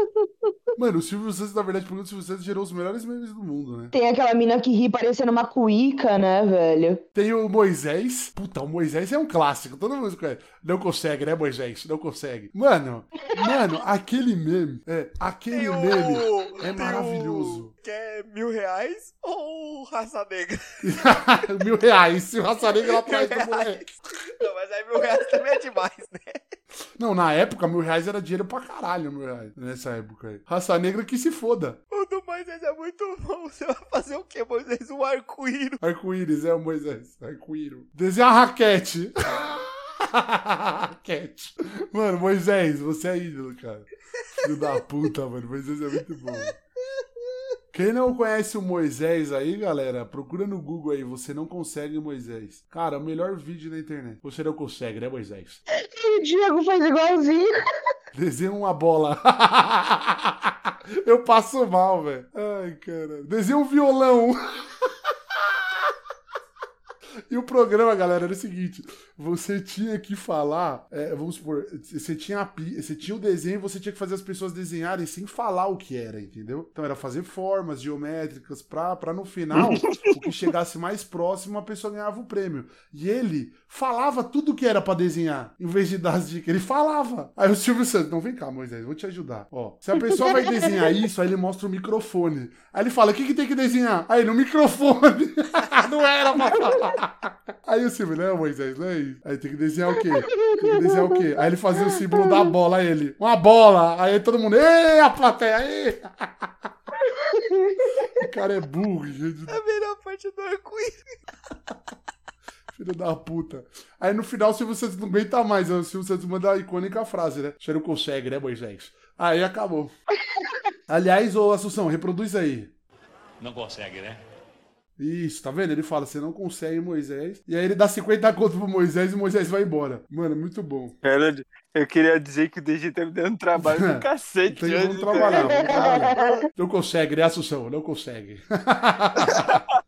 Mano, o Silvio Santos, na verdade, porque o Silvio Santos gerou os melhores memes do mundo, né? Tem aquela mina que ri parecendo uma cuíca, né, velho? Tem o Moisés. Puta, o Moisés é um clássico. Todo mundo conhece. Não consegue, né, Moisés? Não consegue. Mano, mano, aquele meme. É, aquele Tem o- meme é tem maravilhoso. o- Que é mil reais ou raça negra? Mil reais. Se o Raça Negra lá atrás do Mil moleque. reais. Não, mas aí mil reais também é demais, né? Não, na época, mil reais era dinheiro pra caralho, mil reais. Nessa época aí. Raça Negra que se foda. O do Moisés é muito bom. Você vai fazer o quê, Moisés? Um arco-íris. Arco-íris, é o Moisés. Arco-íris. Desenha a raquete. raquete. Mano, Moisés, você é ídolo, cara. Filho da puta, mano. Moisés é muito bom. Quem não conhece o Moisés aí, galera, procura no Google aí. Você não consegue Moisés. Cara, o melhor vídeo da internet. Você não consegue, né, Moisés? E o Diego faz igualzinho. Desenha uma bola. Eu passo mal, velho. Ai, cara. Desenha um violão. E o programa, galera, era o seguinte: você tinha que falar, é, vamos supor, você tinha, a você tinha o desenho, você tinha que fazer as pessoas desenharem sem falar o que era, entendeu? Então era fazer formas geométricas pra, pra no final, o que chegasse mais próximo, a pessoa ganhava o prêmio. E ele falava tudo que era pra desenhar, em vez de dar as dicas. Ele falava. Aí o Silvio Santos, não, vem cá, Moisés, vou te ajudar. Ó, se a pessoa vai desenhar isso, aí ele mostra o microfone. Aí ele fala, o que, que tem que desenhar? Aí, no microfone. não era pra. Aí o Silvio, não, Moisés, não é isso. Aí tem que desenhar o quê? Tem que desenhar o quê? Aí ele fazia o símbolo da bola, aí ele, uma bola. Aí todo mundo, ei, a plateia, ei. O cara é burro, gente. A melhor parte do arco-íris. Filho da puta. Aí no final o Silvio Santos não aguenta mais. aí O Silvio Santos manda a icônica frase, né? Você não consegue, né, Moisés? Aí acabou. Aliás, ô Assunção, reproduz aí. Não consegue, né? Isso, tá vendo? Ele fala, você não consegue, Moisés. E aí ele dá 50 conto pro Moisés e Moisés vai embora. Mano, muito bom. Cara, eu queria dizer que o DG tá me dando trabalho do cacete. Vamos cara. trabalhar, vamos trabalhar. Não consegue, né, Assunção? Não consegue.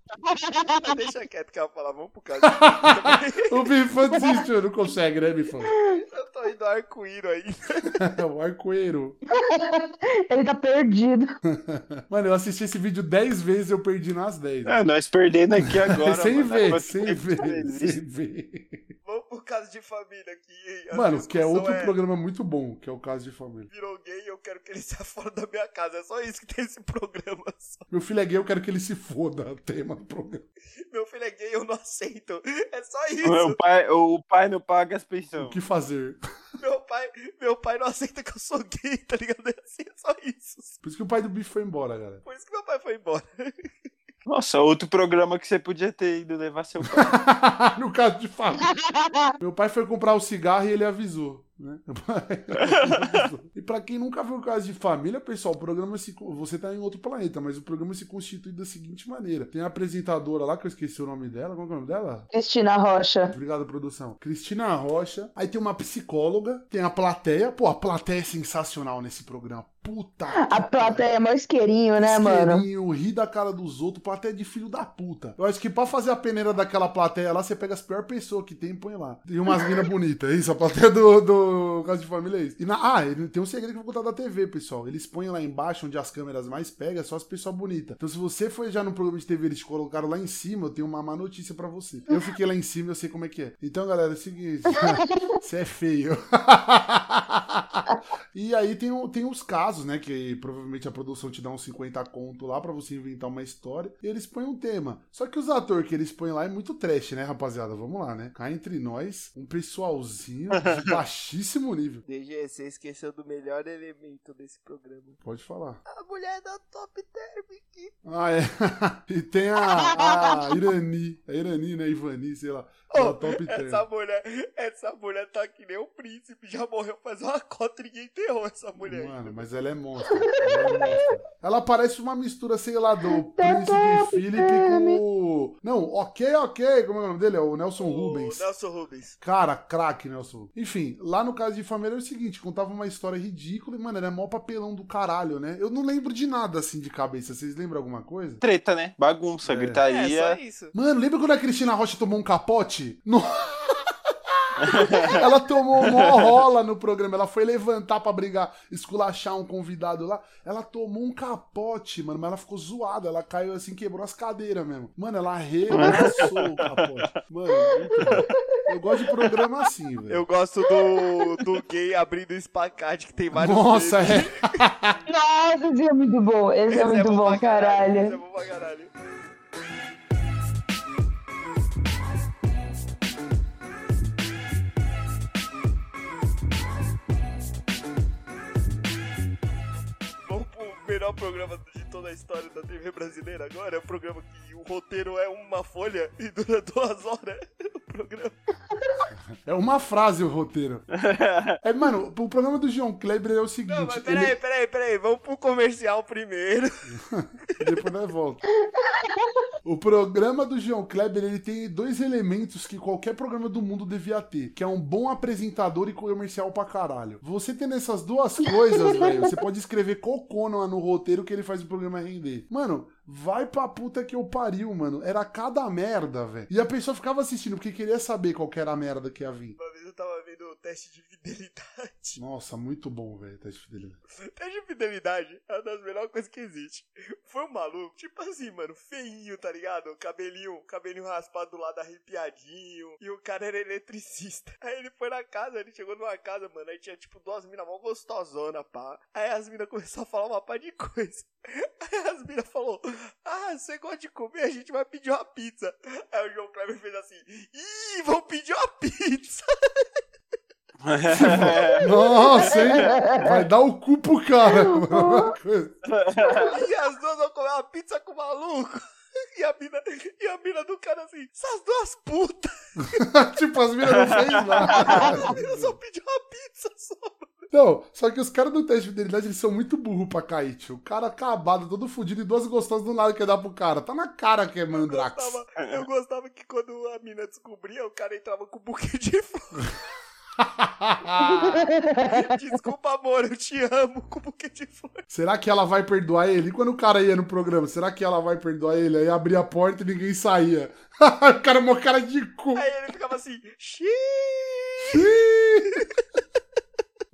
Deixa quieto que ela fala, vamos pro caso. o Bifão desistiu, não consegue, né, Bifão? Eu tô indo arco-íris aí. o arcoeiro. Ele tá perdido. Mano, eu assisti esse vídeo 10 vezes e eu perdi nas 10. Ah, nós perdendo aqui agora. sem mano. ver, Eu sem ver, sem ver. Vamos pro caso de família aqui. Mano, que é outro programa muito bom, que é o caso de família. Virou gay eu quero que ele saia fora da minha casa. É só isso que tem esse programa. só. Meu filho é gay, eu quero que ele se foda, tema programa. Meu filho é gay, eu não aceito. É só isso. Meu pai, o pai não paga as pensões. O que fazer? Meu pai, meu pai não aceita que eu sou gay, tá ligado? É assim, é só isso. Por isso que o pai do bicho foi embora, galera. Por isso que meu pai foi embora. Nossa, outro programa que você podia ter ido levar seu pai. no caso de família. Meu pai foi comprar o cigarro e ele avisou. Né? E pra quem nunca viu o caso de família, pessoal, o programa se. Você tá em outro planeta, mas o programa se constitui da seguinte maneira: tem a apresentadora lá, que eu esqueci o nome dela. Qual é o nome dela? Cristina Rocha. Obrigado, produção. Cristina Rocha. Aí tem uma psicóloga, tem a plateia. Pô, a plateia é sensacional nesse programa. Puta. A plateia é mais isqueirinho, né, mano? Isqueirinho, ri da cara dos outros, plateia de filho da puta. Eu acho que pra fazer a peneira daquela plateia lá, você pega as piores pessoas que tem e põe lá. Tem umas minas bonitas, é isso, a plateia do, do Caso de Família é isso. E na, ah, tem um segredo que eu vou contar da TV, pessoal. Eles põem lá embaixo, onde as câmeras mais pegam, é só as pessoas bonitas. Então se você foi já num programa de TV, eles te colocaram lá em cima, eu tenho uma má notícia pra você. Eu fiquei lá em cima, eu sei como é que é. Então, galera, é o seguinte, você é feio. E aí tem, tem os casos, né? Que provavelmente a produção te dá uns 50 conto lá pra você inventar uma história. E eles põem um tema. Só que os atores que eles põem lá é muito trash, né, rapaziada? Vamos lá, né? Cá entre nós, um pessoalzinho de baixíssimo nível. DG, você esqueceu do melhor elemento desse programa. Pode falar. A mulher da Top Term. Ah, é. e tem a, a Irani. A Irani, né? Ivani, sei lá. Da top term. essa mulher, essa mulher tá que nem o príncipe. Já morreu faz uma cota e ninguém enterrou essa mulher. Mano, mas ela é monstro. Ela é monstro. Ela parece uma mistura, sei lá, do Príncipe Philip com o. Não, ok, ok. Como é o nome dele? É o Nelson Rubens. Nelson Rubens. Cara, craque, Nelson. Enfim, lá no caso de família era o seguinte: contava uma história ridícula e, mano, era mó papelão do caralho, né? Eu não lembro de nada assim de cabeça. Vocês lembram alguma coisa? Treta, né? Bagunça, É. É, gritaria. só isso. Mano, lembra quando a Cristina Rocha tomou um capote? No- ela tomou uma rola no programa. Ela foi levantar pra brigar, esculachar um convidado lá. Ela tomou um capote, mano, mas ela ficou zoada. Ela caiu assim, quebrou as cadeiras mesmo. Mano, ela arregaçou o capote. Mano, bom. Eu gosto de programa assim, velho. Eu gosto do, do gay abrindo espacate, que tem vários. Nossa, é. Nossa, esse é muito bom. Esse, Esse é muito bom, pra caralho. Esse é caralho. bom pra caralho. Melhor programa de toda a história da TV brasileira agora. É um programa que o roteiro é uma folha e dura duas horas. O programa. É uma frase o roteiro. É, mano, o programa do João Kleber é o seguinte. Não, mas peraí, ele- peraí, peraí. Vamos pro comercial primeiro. Depois nós volta. O programa do João Kleber, ele tem dois elementos que qualquer programa do mundo devia ter, que é um bom apresentador e comercial pra caralho. Você tendo essas duas coisas, velho, você pode escrever cocô no, no roteiro que ele faz o programa render. Mano, vai pra puta que eu pariu, mano. Era cada merda, velho. E a pessoa ficava assistindo porque queria saber qual que era a merda que ia vir. Uma vez eu tava vendo o teste de fidelidade. Nossa, muito bom, velho, teste de fidelidade. Teste de fidelidade é uma das melhores coisas que existe. Foi um maluco, tipo assim, mano, feinho, tá ligado? Cabelinho, cabelinho raspado do lado arrepiadinho. E o cara era eletricista. Aí ele foi na casa, ele chegou numa casa, mano. Aí tinha tipo duas minas mó gostosona, pá. Aí as minas começaram a falar uma pá de coisa. Aí as minas falou: Ah, você gosta de comer? A gente vai pedir uma pizza. Aí o João Kleber fez assim: Ih, vão pedir uma pizza. Nossa, hein? Vai dar o cu pro cara. E as duas vão comer uma pizza com o maluco. E a mina, e a mina do cara assim, essas duas putas. tipo, as minas não fez nada. Eu só pedi uma pizza só. Não, só que os caras do teste de fidelidade, eles são muito burros pra cair, tio. O cara acabado, todo fudido, e duas gostosas do nada quer dar pro cara. Tá na cara que é Eu Mandrax. gostava, eu gostava que quando a mina descobria, o cara entrava com um buquê de flor. Desculpa, amor, eu te amo com um buquê de flor. Será que ela vai perdoar ele? E quando o cara ia no programa, será que ela vai perdoar ele? Aí abria a porta e ninguém saía. o cara, mó cara de cu. Aí ele ficava assim, xiii.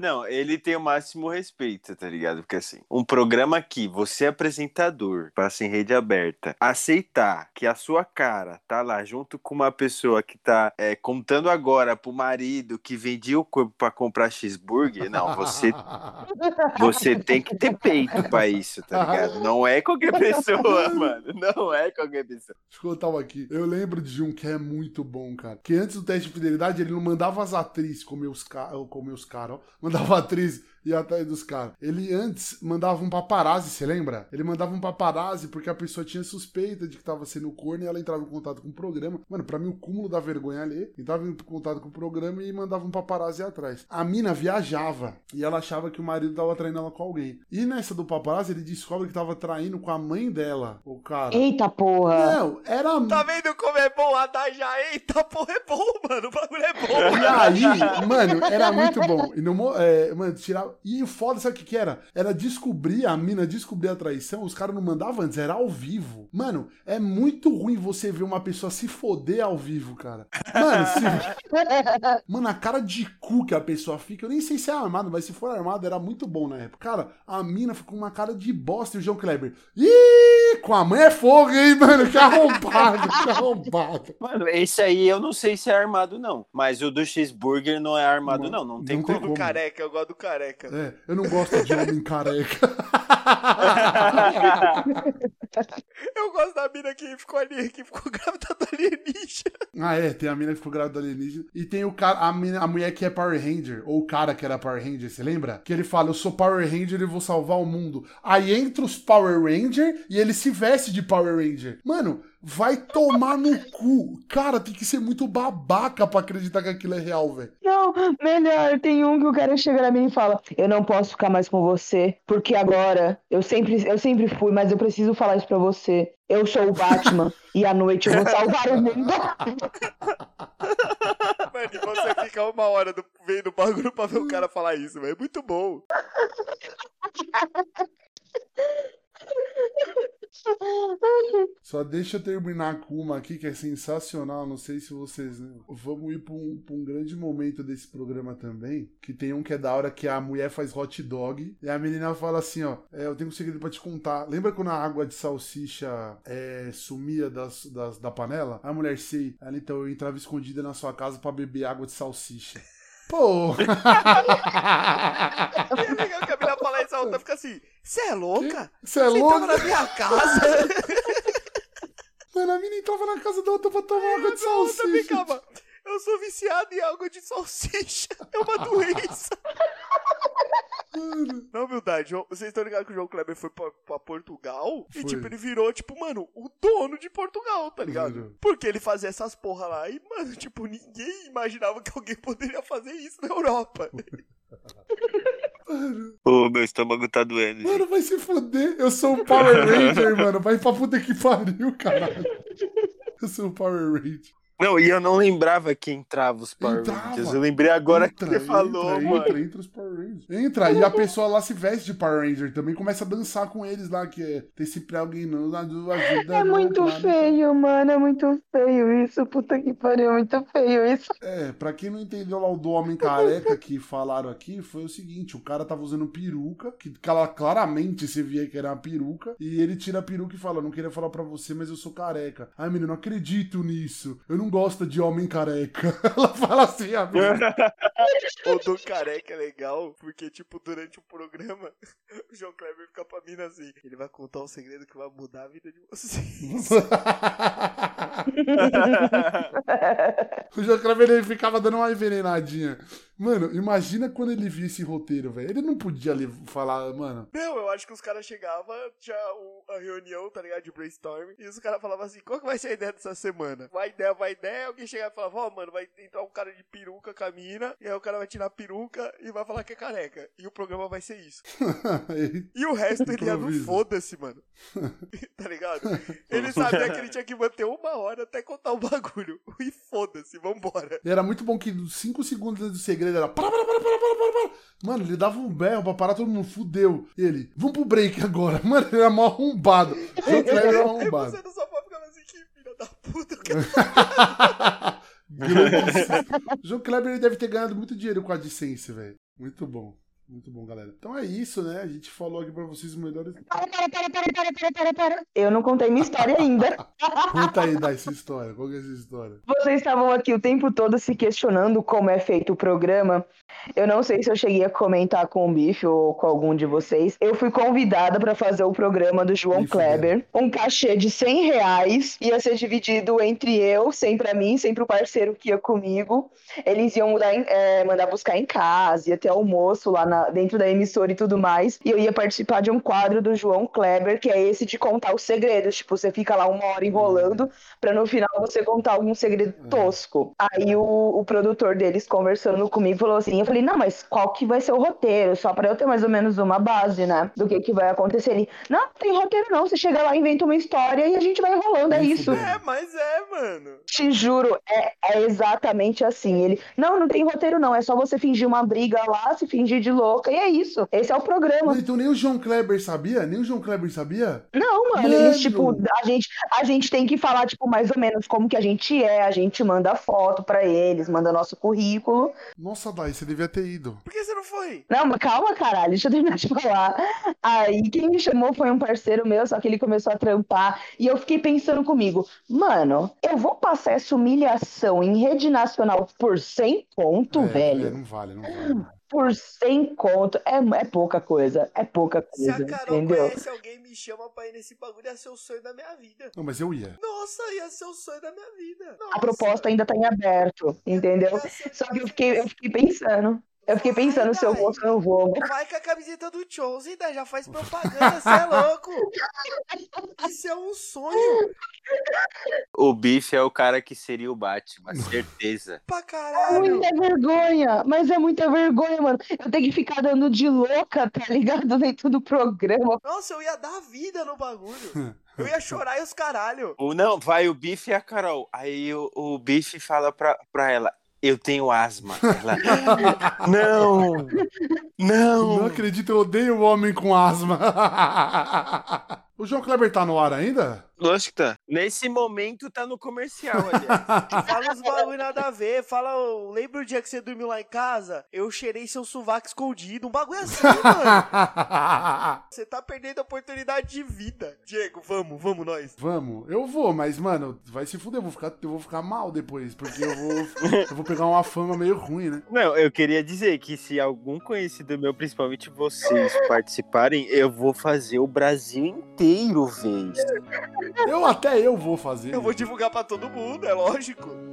Não, ele tem o máximo respeito, tá ligado? Porque assim, um programa que você, apresentador, passa em rede aberta, aceitar que a sua cara tá lá junto com uma pessoa que tá é, contando agora pro marido que vendia o corpo pra comprar cheeseburger, não, você, você tem que ter peito pra isso, tá ligado? Não é qualquer pessoa, mano. Não é qualquer pessoa. Deixa eu contar um aqui. Eu lembro de um que é muito bom, cara. Que antes do teste de fidelidade, ele não mandava as atrizes comer os caras, comer os caras, ó. Mandava a atriz ir atrás dos caras. Ele antes mandava um paparazzi, você lembra? Ele mandava um paparazzi porque a pessoa tinha suspeita de que tava sendo corno e ela entrava em contato com o programa. Mano, pra mim o cúmulo da vergonha ali, entrava em contato com o programa e mandava um paparazzi atrás. A mina viajava e ela achava que o marido tava traindo ela com alguém. E nessa do paparazzi, ele descobre que tava traindo com a mãe dela, o cara. Eita porra! Não, era Tá vendo como é bom a da já? Eita, porra, é bom, mano. O bagulho é bom. E aí, mano, era muito bom. E no, é, mano, tirava. E o foda, sabe o que, que era? Era descobrir a mina, descobrir a traição. Os caras não mandavam antes, era ao vivo. Mano, é muito ruim você ver uma pessoa se foder ao vivo, cara. Mano, se... Mano, a cara de cu que a pessoa fica, eu nem sei se é armado, mas se for armado era muito bom na época. Cara, a mina ficou com uma cara de bosta e o João Kleber. Ih, com a mãe é fogo, hein, mano? Que arrombado, que arrombado. Mano, esse aí eu não sei se é armado, não. Mas o do cheeseburger não é armado, não. Não tem Não como. tem Do como. careca, eu gosto do careca. É, eu não gosto de homem careca. Mina que ficou ali, que ficou grávida do alienígena. Ah, é, tem a mina que ficou grávida do alienígena. E tem o cara, a, mina, a mulher que é Power Ranger, ou o cara que era Power Ranger, você lembra? Que ele fala, eu sou Power Ranger e vou salvar o mundo. Aí entra os Power Ranger e ele se veste de Power Ranger. Mano, vai tomar no cu. Cara, tem que ser muito babaca pra acreditar que aquilo é real, velho. Não, melhor, tem um que o cara chega na mim e fala: Eu não posso ficar mais com você, porque agora eu sempre, eu sempre fui, mas eu preciso falar isso pra você. Eu sou o Batman e à noite eu vou salvar o mundo. Mano, e você fica uma hora do, vendo o bagulho pra ver o cara falar isso, velho. É muito bom. Só deixa eu terminar com uma aqui que é sensacional. Não sei se vocês. Né? Vamos ir pra um, pra um grande momento desse programa também. Que tem um que é da hora que a mulher faz hot dog. E a menina fala assim: ó, é, eu tenho um segredo pra te contar. Lembra quando a água de salsicha é, sumia das, das- da panela? A mulher, sei. Ela então eu entrava escondida na sua casa pra beber água de salsicha. Pô! É legal que a mina fala isso, a outra fica assim, você é louca? Você é Você louco? entrava na minha casa? Mano, a menina entrava na casa da outra pra tomar água de salsicha. ficava, eu sou viciado em água de salsicha. É uma doença. Na humildade, vocês estão ligados que o João Kleber foi pra, pra Portugal? Foi. E, tipo, ele virou, tipo, mano, o dono de Portugal, tá ligado? Virou. Porque ele fazia essas porra lá e, mano, tipo, ninguém imaginava que alguém poderia fazer isso na Europa. Ô, meu estômago tá doendo. Mano, vai se fuder. Eu sou o Power Ranger, mano. Vai pra puta que pariu, caralho. Eu sou o Power Ranger. Não, e eu não lembrava que entrava os Power Entrava. Rangers. Eu lembrei agora Entra, que você falou, entra, mano. Entra, entra os Power Rangers. Entra, e a pessoa lá se veste de Power Ranger também, começa a dançar com eles lá, que é ter sempre alguém não ajuda. É muito nada. feio, mano. É muito feio isso. Puta que pariu, é muito feio isso. É, pra quem não entendeu lá o do homem careca que falaram aqui, foi o seguinte: o cara tava usando peruca, que claramente você via que era uma peruca, e ele tira a peruca e fala: Não queria falar pra você, mas eu sou careca. Ai, menino, não acredito nisso. Eu não gosto de homem careca. Ela fala assim, a menina. O do careca é legal, porque, tipo, durante o programa, o João Kleber fica pra mina assim. Ele vai contar um segredo que vai mudar a vida de vocês. O João Kleber ele ficava dando uma envenenadinha. Mano, imagina quando ele via esse roteiro, velho. Ele não podia ali falar, mano. Não, eu acho que os caras chegavam, tinha a reunião, tá ligado, de brainstorm, e os caras falavam assim, qual que vai ser a ideia dessa semana? Vai ideia, vai ideia, alguém chegava e falava, ó, mano, vai entrar um cara de peruca com a mina, e aí o cara vai tirar a peruca e vai falar que é careca. E o programa vai ser isso. E o resto ele ia no foda-se, mano. tá ligado? Ele sabia que ele tinha que manter uma hora até contar o bagulho. E foda-se, vambora. E era muito bom que nos 5 segundos do segredo era. Para, para, para, para, para, para, para. Mano, ele dava um berro pra parar todo mundo, fudeu. Ele, vamos pro break agora. Mano, ele era mó arrombado. João Kleber era Aí arrombado. você no sofá ficava assim, que filha da puta, eu quero Grandíssimo. João Kleber ele deve ter ganhado muito dinheiro com a AdSense, velho. Muito bom. Muito bom, galera. Então é isso, né? A gente falou aqui pra vocês os melhores. Para, para, para, para, para, para, para, para. Eu não contei minha história ainda. Conta aí, Dai, sua história. Qual que é essa história? Vocês estavam aqui o tempo todo se questionando como é feito o programa. Eu não sei se eu cheguei a comentar com o Bife ou com algum de vocês. Eu fui convidada para fazer o programa do João Me fudeu. Kleber. Um cachê de 100 reais ia ser dividido entre eu, sempre pra mim, sempre o parceiro que ia comigo. Eles iam mudar é, mandar buscar em casa, ia ter almoço lá na- dentro da emissora e tudo mais. E eu ia participar de um quadro do João Kleber, que é esse de contar os segredos. Tipo, você fica lá uma hora enrolando pra no final você contar algum segredo tosco. Aí o, o produtor deles conversando comigo falou assim: eu falei, não, mas qual que vai ser o roteiro? Só pra eu ter mais ou menos uma base, né? Do que, que vai acontecer. Ele, não, não tem roteiro não. Você chega lá, inventa uma história e a gente vai enrolando, é isso. É, mas é, mano. Te juro, é, é exatamente assim. Ele, não, não tem roteiro não, é só você fingir uma briga lá, se fingir de louca, e é isso. Esse é o programa. Então nem o João Kleber sabia? Nem o João Kleber sabia? Não, mano, Mano! eles, tipo, a gente, a gente tem que falar, tipo, mais ou menos como que a gente é, a gente manda foto pra eles, manda nosso currículo. Nossa, Dai, você devia ter ido. Por que você não foi? Não, mas calma, caralho, deixa eu terminar de falar. Aí quem me chamou foi um parceiro meu, só que ele começou a trampar, e eu fiquei pensando comigo, mano, eu vou passar essa humilhação em rede nacional por 100 ponto, É, velho? é, não vale, não vale. Por 100 conto, é, é pouca coisa, é pouca Se a coisa, Carol entendeu? conhece alguém me chama pra ir nesse bagulho, ia ser o sonho da minha vida. Não, mas eu ia. Nossa, ia ser o sonho da minha vida. A proposta ainda tá em aberto, entendeu? Só que eu fiquei, eu fiquei pensando. Eu fiquei pensando se eu vou ou se eu não vou. Vai com a camiseta do Chose, daí já faz propaganda, você é louco. Isso é um sonho O Bife é o cara que seria o Batman, certeza. pra É caralho. muita vergonha, mas é muita vergonha, mano. Eu tenho que ficar dando de louca, tá ligado? Dentro do programa. Nossa, eu ia dar vida no bagulho. Eu ia chorar e os caralho. Ou não, vai o Bife e a Carol. Aí o, o Bife fala pra, pra ela: Eu tenho asma. Ela, não! Não Não! acredito, eu odeio o homem com asma. o João Kleber tá no ar ainda? Lógico que tá. Nesse momento tá no comercial, aliás. Fala uns bagulho nada a ver. Fala, lembra o dia que você dormiu lá em casa? Eu cheirei seu sovaco escondido. Um bagulho assim, mano. Você tá perdendo a oportunidade de vida. Diego, vamos, vamos nós. Vamos, eu vou, mas, mano, vai se fuder, eu vou ficar, eu vou ficar mal depois, porque eu vou, eu vou pegar uma fama meio ruim, né? Não, eu queria dizer que se algum conhecido meu, principalmente vocês, participarem, eu vou fazer o Brasil inteiro ver isso. Eu até eu vou fazer. Eu vou divulgar pra todo mundo, é lógico.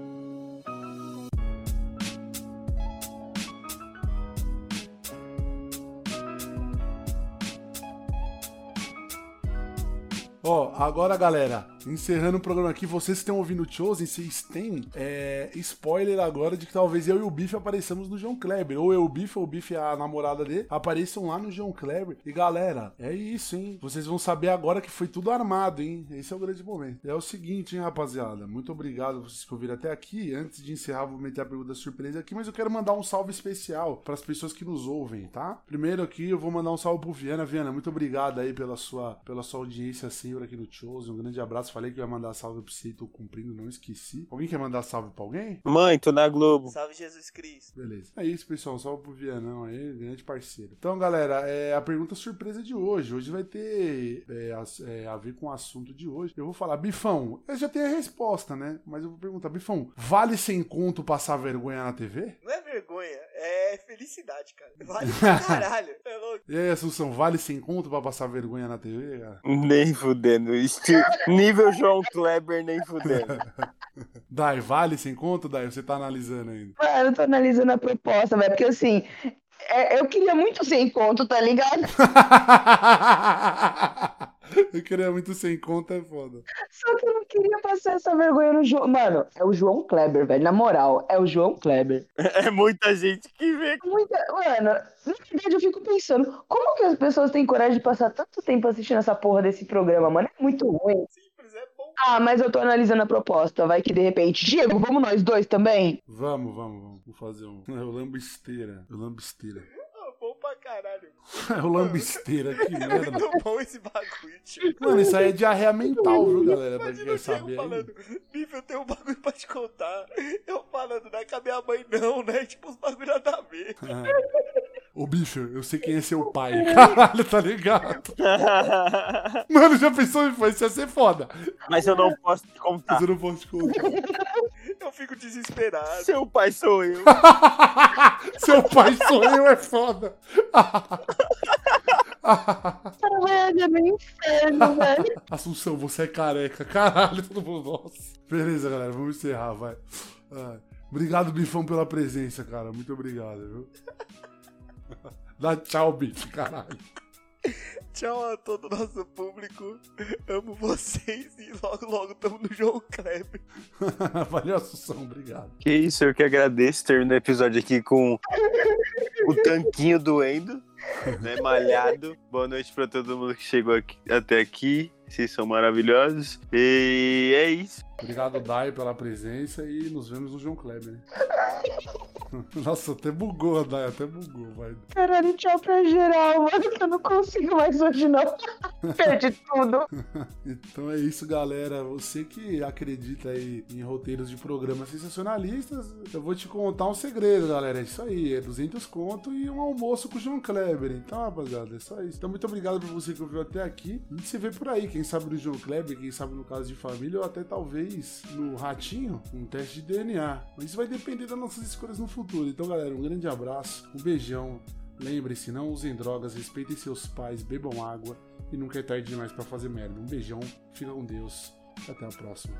Ó, agora, galera, encerrando o programa aqui, vocês que estão ouvindo o Chosen, vocês têm é, spoiler agora de que talvez eu e o Biff apareçamos no João Kleber. Ou eu, o Biff, ou o Biff, a namorada dele, apareçam lá no João Kleber. E galera, é isso, hein? Vocês vão saber agora que foi tudo armado, hein? Esse é o grande momento. É o seguinte, hein, rapaziada. Muito obrigado vocês que ouviram até aqui. Antes de encerrar, vou meter a pergunta surpresa aqui, mas eu quero mandar um salve especial para as pessoas que nos ouvem, tá? Primeiro aqui, eu vou mandar um salve pro Viana. Viana, muito obrigado aí pela sua, pela sua audiência aqui no Chosen. Um grande abraço. Falei que ia mandar salve pra você e tô cumprindo, não esqueci. Alguém quer mandar salve pra alguém? Mãe, tô na Globo. Salve Jesus Cristo. Beleza. É isso, pessoal. Salve pro Vianão aí, grande parceiro. Então, galera, é a pergunta surpresa de hoje. Hoje vai ter é, as- é, a ver com o assunto de hoje. Eu vou falar, Bifão, eu já tenho a resposta, né? Mas eu vou perguntar, Bifão, vale sem conto passar vergonha na TV? Não é vergonha, é felicidade, cara. Vale pra caralho. É louco. E aí, Assunção, vale sem conto pra passar vergonha na TV, cara? Nem fudendo. Esti- Nível João Kleber, nem fudendo. Dai, vale sem conto, Dai? Você tá analisando ainda. Mano, eu tô analisando a proposta, velho, porque assim, é- eu queria muito sem conto, tá ligado? eu queria muito sem conto, é foda. Só que eu não queria passar essa vergonha no João. Mano, é o João Kleber, velho. Na moral, é o João Kleber. É muita gente que vê. Muita... Mano, na verdade eu fico pensando, como que as pessoas têm coragem de passar tanto tempo assistindo essa porra desse programa, mano? É muito ruim. Simples, é bom. Ah, mas eu tô analisando a proposta. Vai que de repente. Diego, vamos nós dois também? Vamos, vamos, vamos. Vou fazer um. É o lambisteira. O lambisteira. Ah, bom pra caralho. É o lambisteira, que É merda. muito bom esse bagulho, tio. Mano, isso aí é diarreia mental, viu, galera? Pra quem Imagina quer o Diego saber. falando, Bife, eu tenho um bagulho pra te contar. Eu falando, não é com a minha mãe não, né? Tipo, os bagulho nada a ver. Ô, bicho, eu sei quem é seu pai. Caralho, tá ligado? Mano, já pensou? Isso ia ser foda. Mas eu não posso te contar. Mas eu não posso te contar. Eu fico desesperado. Seu pai sou eu. Seu pai sou eu, é foda. Cara, velho, é meio inferno, velho. Assunção, você é careca. Caralho, todo mundo. Nossa. Beleza, galera, vamos encerrar, vai. Ai. Obrigado, Bifão, pela presença, cara. Muito obrigado, viu? Dá tchau, bicho, caralho. Tchau a todo o nosso público. Amo vocês e logo, logo tamo no João Kleber. Valeu, Assunção, obrigado. Que isso, eu que agradeço. Termino o episódio aqui com o tanquinho doendo, né? Malhado. Boa noite pra todo mundo que chegou aqui- até aqui. Vocês são maravilhosos. E é isso. Obrigado, Dai, pela presença e nos vemos no João Kleber. né? Nossa, até bugou a Dai, até bugou, vai. Caralho, tchau pra geral, mano. que Eu não consigo mais hoje, não. Perdi tudo. Então é isso, galera. Você que acredita aí em roteiros de programas sensacionalistas, eu vou te contar um segredo, galera. É isso aí, é 200 conto e um almoço com o João Kleber. Então, rapaziada, é só isso. Então, muito obrigado por você que ouviu até aqui. A gente se vê por aí, quem sabe no João Kleber, quem sabe no caso de família, ou até talvez no Ratinho, um teste de DNA. Mas isso vai depender das nossas escolhas no futuro. Então, galera, um grande abraço, um beijão. Lembre-se, não usem drogas, respeitem seus pais, bebam água e nunca é tarde demais pra fazer merda. Um beijão, fica com Deus, até a próxima.